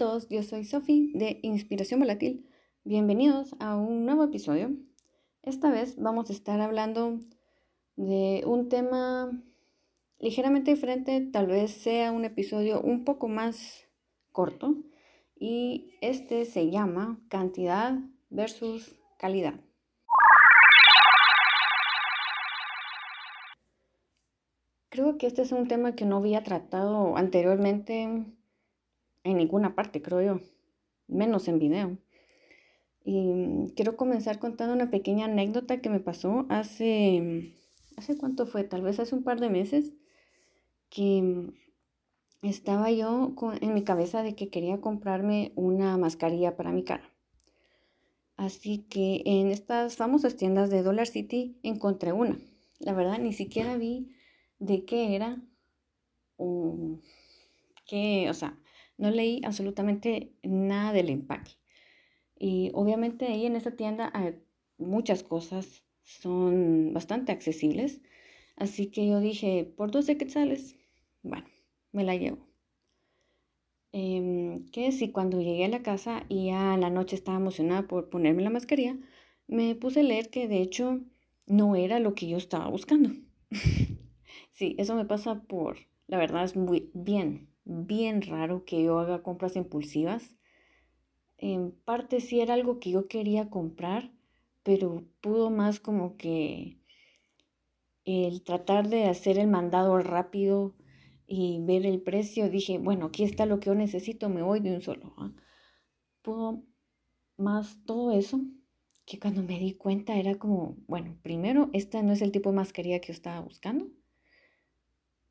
Todos, yo soy Sofi de Inspiración Volátil. Bienvenidos a un nuevo episodio. Esta vez vamos a estar hablando de un tema ligeramente diferente, tal vez sea un episodio un poco más corto y este se llama cantidad versus calidad. Creo que este es un tema que no había tratado anteriormente en ninguna parte, creo yo, menos en video. Y quiero comenzar contando una pequeña anécdota que me pasó hace, ¿hace cuánto fue? Tal vez hace un par de meses, que estaba yo en mi cabeza de que quería comprarme una mascarilla para mi cara. Así que en estas famosas tiendas de Dollar City encontré una. La verdad, ni siquiera vi de qué era o qué, o sea, no leí absolutamente nada del empaque. Y obviamente ahí en esta tienda hay muchas cosas, son bastante accesibles. Así que yo dije, por 12 quetzales, bueno, me la llevo. Eh, que si cuando llegué a la casa y a la noche estaba emocionada por ponerme la mascarilla, me puse a leer que de hecho no era lo que yo estaba buscando. sí, eso me pasa por, la verdad es muy bien, bien raro que yo haga compras impulsivas. En parte sí era algo que yo quería comprar, pero pudo más como que el tratar de hacer el mandado rápido y ver el precio, dije, bueno, aquí está lo que yo necesito, me voy de un solo. ¿ah? Pudo más todo eso, que cuando me di cuenta era como, bueno, primero, esta no es el tipo de mascarilla que yo estaba buscando.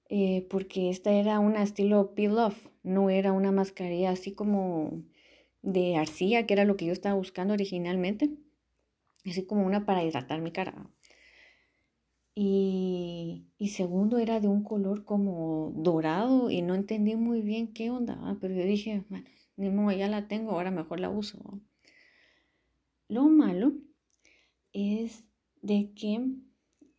Eh, porque esta era una estilo peel-off, no era una mascarilla así como de arcilla, que era lo que yo estaba buscando originalmente, así como una para hidratar mi cara. Y, segundo era de un color como dorado y no entendí muy bien qué onda, pero yo dije, bueno, ni modo, ya la tengo, ahora mejor la uso. Lo malo es de que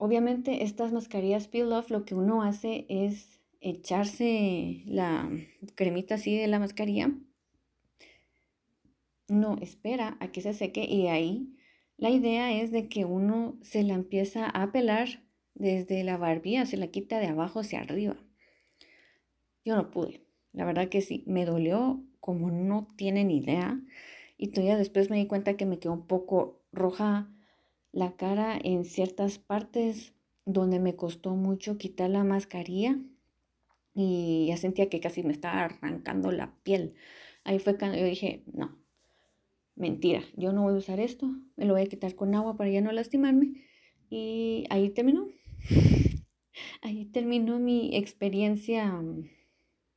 Obviamente estas mascarillas Peel Off lo que uno hace es echarse la cremita así de la mascarilla. No, espera a que se seque y ahí la idea es de que uno se la empieza a pelar desde la barbilla, se la quita de abajo hacia arriba. Yo no pude, la verdad que sí, me dolió como no tienen idea y todavía después me di cuenta que me quedó un poco roja la cara en ciertas partes donde me costó mucho quitar la mascarilla y ya sentía que casi me estaba arrancando la piel. Ahí fue cuando yo dije, no, mentira, yo no voy a usar esto, me lo voy a quitar con agua para ya no lastimarme. Y ahí terminó. Ahí terminó mi experiencia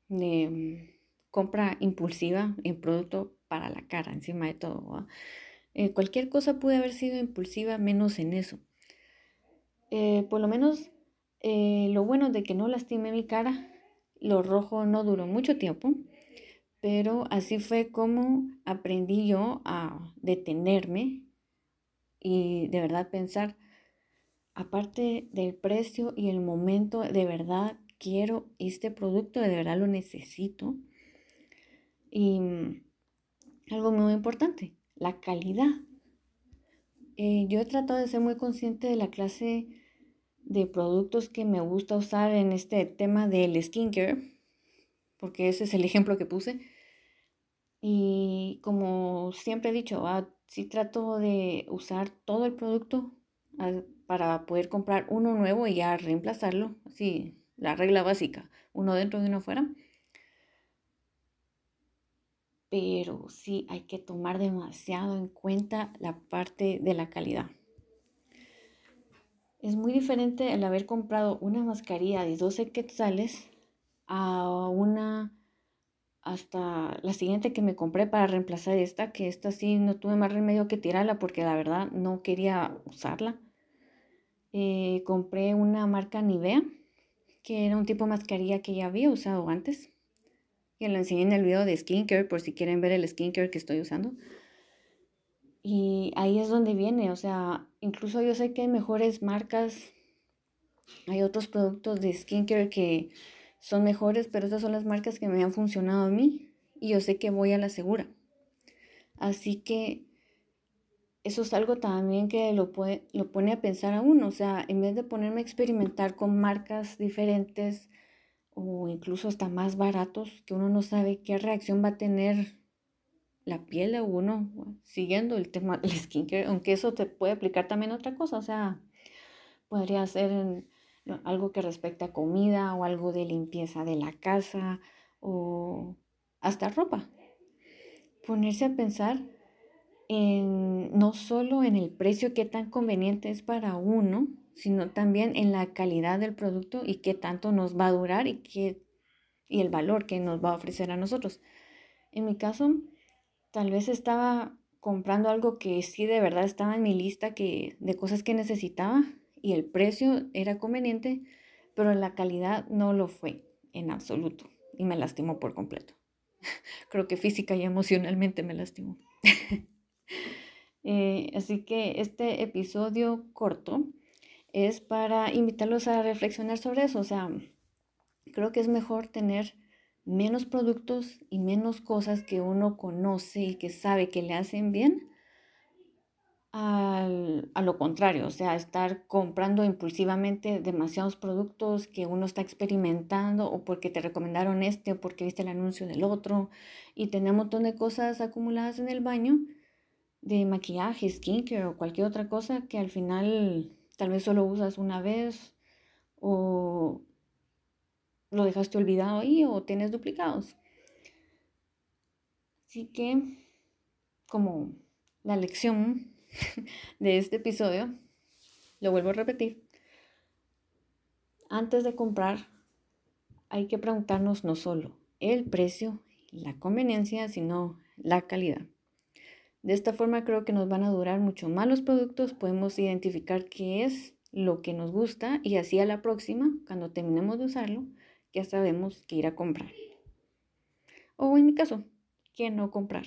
de compra impulsiva en producto para la cara, encima de todo. Eh, cualquier cosa puede haber sido impulsiva, menos en eso. Eh, por lo menos eh, lo bueno de que no lastimé mi cara, lo rojo no duró mucho tiempo, pero así fue como aprendí yo a detenerme y de verdad pensar, aparte del precio y el momento, de verdad quiero este producto, de verdad lo necesito. Y mm, algo muy importante, la calidad. Eh, yo he tratado de ser muy consciente de la clase de productos que me gusta usar en este tema del skincare, porque ese es el ejemplo que puse. Y como siempre he dicho, ah, sí trato de usar todo el producto ah, para poder comprar uno nuevo y ya reemplazarlo, así la regla básica, uno dentro y uno fuera pero sí hay que tomar demasiado en cuenta la parte de la calidad. Es muy diferente el haber comprado una mascarilla de 12 quetzales a una hasta la siguiente que me compré para reemplazar esta, que esta sí no tuve más remedio que tirarla porque la verdad no quería usarla. Eh, compré una marca Nivea, que era un tipo de mascarilla que ya había usado antes que lo enseñé en el video de skincare por si quieren ver el skincare que estoy usando. Y ahí es donde viene, o sea, incluso yo sé que hay mejores marcas, hay otros productos de skincare que son mejores, pero estas son las marcas que me han funcionado a mí y yo sé que voy a la segura. Así que eso es algo también que lo, puede, lo pone a pensar a uno. O sea, en vez de ponerme a experimentar con marcas diferentes o incluso hasta más baratos, que uno no sabe qué reacción va a tener la piel de uno siguiendo el tema del skincare, aunque eso te puede aplicar también a otra cosa. O sea, podría ser algo que respecta a comida o algo de limpieza de la casa o hasta ropa. Ponerse a pensar no solo en el precio, qué tan conveniente es para uno, sino también en la calidad del producto y qué tanto nos va a durar y, qué, y el valor que nos va a ofrecer a nosotros. En mi caso, tal vez estaba comprando algo que sí de verdad estaba en mi lista que, de cosas que necesitaba y el precio era conveniente, pero la calidad no lo fue en absoluto y me lastimó por completo. Creo que física y emocionalmente me lastimó. Eh, así que este episodio corto es para invitarlos a reflexionar sobre eso. O sea, creo que es mejor tener menos productos y menos cosas que uno conoce y que sabe que le hacen bien a lo contrario, o sea, estar comprando impulsivamente demasiados productos que uno está experimentando o porque te recomendaron este o porque viste el anuncio del otro y tener un montón de cosas acumuladas en el baño de maquillaje, skincare o cualquier otra cosa que al final tal vez solo usas una vez o lo dejaste olvidado ahí o tienes duplicados. Así que como la lección de este episodio, lo vuelvo a repetir, antes de comprar hay que preguntarnos no solo el precio, la conveniencia, sino la calidad. De esta forma creo que nos van a durar mucho más los productos, podemos identificar qué es lo que nos gusta y así a la próxima, cuando terminemos de usarlo, ya sabemos qué ir a comprar. O en mi caso, qué no comprar.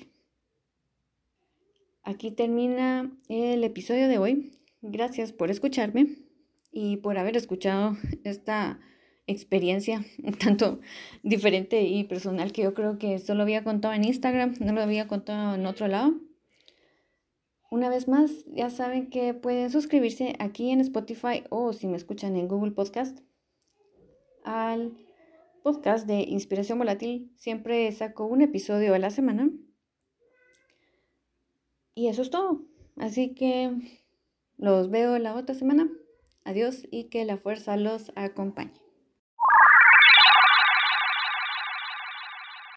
Aquí termina el episodio de hoy. Gracias por escucharme y por haber escuchado esta experiencia tanto diferente y personal que yo creo que solo había contado en Instagram, no lo había contado en otro lado. Una vez más, ya saben que pueden suscribirse aquí en Spotify o si me escuchan en Google Podcast al podcast de Inspiración Volátil. Siempre saco un episodio a la semana y eso es todo. Así que los veo la otra semana. Adiós y que la fuerza los acompañe.